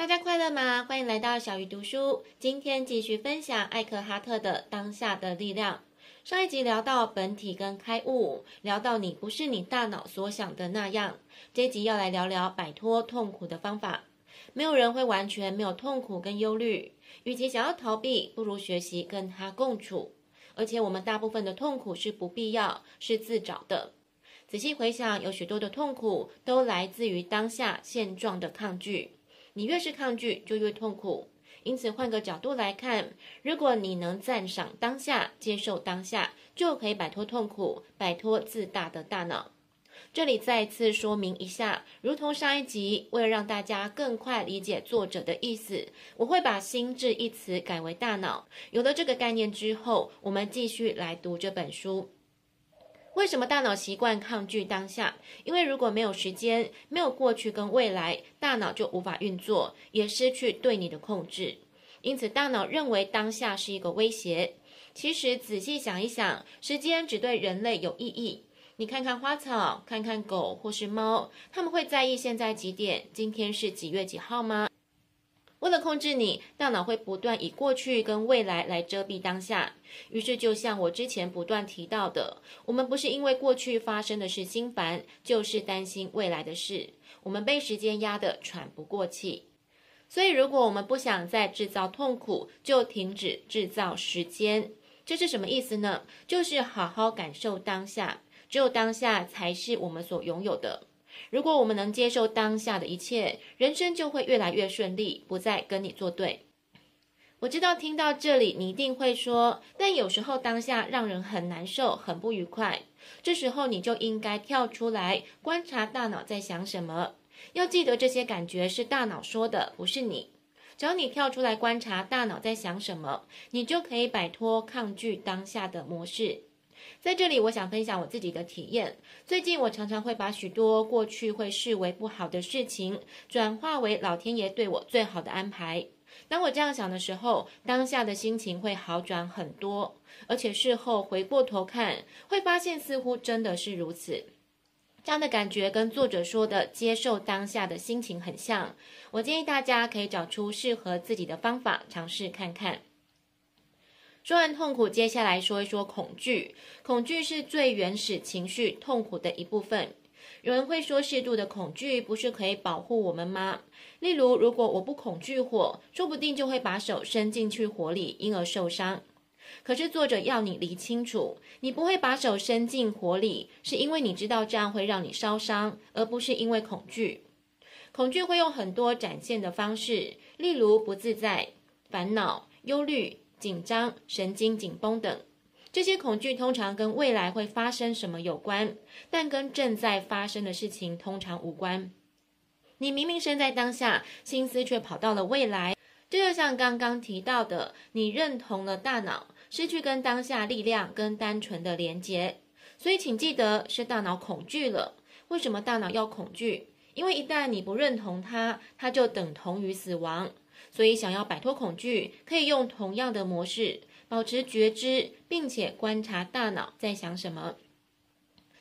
大家快乐吗？欢迎来到小鱼读书。今天继续分享艾克哈特的《当下的力量》。上一集聊到本体跟开悟，聊到你不是你大脑所想的那样。这一集要来聊聊摆脱痛苦的方法。没有人会完全没有痛苦跟忧虑，与其想要逃避，不如学习跟他共处。而且我们大部分的痛苦是不必要，是自找的。仔细回想，有许多的痛苦都来自于当下现状的抗拒。你越是抗拒，就越痛苦。因此，换个角度来看，如果你能赞赏当下，接受当下，就可以摆脱痛苦，摆脱自大的大脑。这里再次说明一下，如同上一集，为了让大家更快理解作者的意思，我会把“心智”一词改为“大脑”。有了这个概念之后，我们继续来读这本书。为什么大脑习惯抗拒当下？因为如果没有时间，没有过去跟未来，大脑就无法运作，也失去对你的控制。因此，大脑认为当下是一个威胁。其实仔细想一想，时间只对人类有意义。你看看花草，看看狗或是猫，他们会在意现在几点？今天是几月几号吗？为了控制你，大脑会不断以过去跟未来来遮蔽当下。于是，就像我之前不断提到的，我们不是因为过去发生的事心烦，就是担心未来的事。我们被时间压得喘不过气。所以，如果我们不想再制造痛苦，就停止制造时间。这是什么意思呢？就是好好感受当下，只有当下才是我们所拥有的。如果我们能接受当下的一切，人生就会越来越顺利，不再跟你作对。我知道听到这里，你一定会说，但有时候当下让人很难受，很不愉快。这时候你就应该跳出来，观察大脑在想什么。要记得这些感觉是大脑说的，不是你。只要你跳出来观察大脑在想什么，你就可以摆脱抗拒当下的模式。在这里，我想分享我自己的体验。最近，我常常会把许多过去会视为不好的事情，转化为老天爷对我最好的安排。当我这样想的时候，当下的心情会好转很多，而且事后回过头看，会发现似乎真的是如此。这样的感觉跟作者说的接受当下的心情很像。我建议大家可以找出适合自己的方法，尝试看看。说完痛苦，接下来说一说恐惧。恐惧是最原始情绪痛苦的一部分。有人会说，适度的恐惧不是可以保护我们吗？例如，如果我不恐惧火，说不定就会把手伸进去火里，因而受伤。可是作者要你理清楚，你不会把手伸进火里，是因为你知道这样会让你烧伤，而不是因为恐惧。恐惧会用很多展现的方式，例如不自在、烦恼、忧虑。紧张、神经紧绷等，这些恐惧通常跟未来会发生什么有关，但跟正在发生的事情通常无关。你明明身在当下，心思却跑到了未来。这就像刚刚提到的，你认同了大脑，失去跟当下力量跟单纯的连结。所以，请记得是大脑恐惧了。为什么大脑要恐惧？因为一旦你不认同它，它就等同于死亡。所以，想要摆脱恐惧，可以用同样的模式，保持觉知，并且观察大脑在想什么。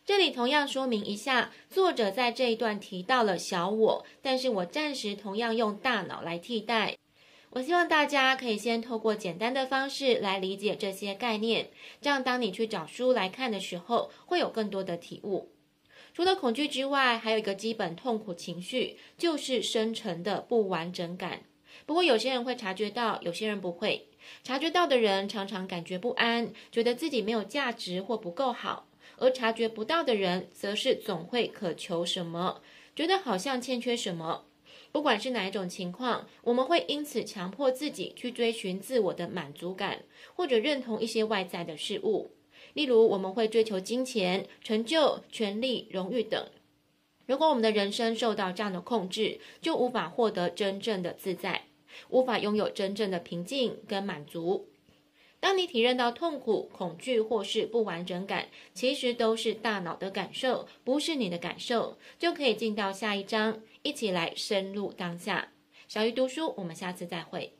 这里同样说明一下，作者在这一段提到了小我，但是我暂时同样用大脑来替代。我希望大家可以先透过简单的方式来理解这些概念，这样当你去找书来看的时候，会有更多的体悟。除了恐惧之外，还有一个基本痛苦情绪，就是深层的不完整感。不过，有些人会察觉到，有些人不会。察觉到的人常常感觉不安，觉得自己没有价值或不够好；而察觉不到的人，则是总会渴求什么，觉得好像欠缺什么。不管是哪一种情况，我们会因此强迫自己去追寻自我的满足感，或者认同一些外在的事物。例如，我们会追求金钱、成就、权力、荣誉等。如果我们的人生受到这样的控制，就无法获得真正的自在。无法拥有真正的平静跟满足。当你体认到痛苦、恐惧或是不完整感，其实都是大脑的感受，不是你的感受，就可以进到下一章，一起来深入当下。小鱼读书，我们下次再会。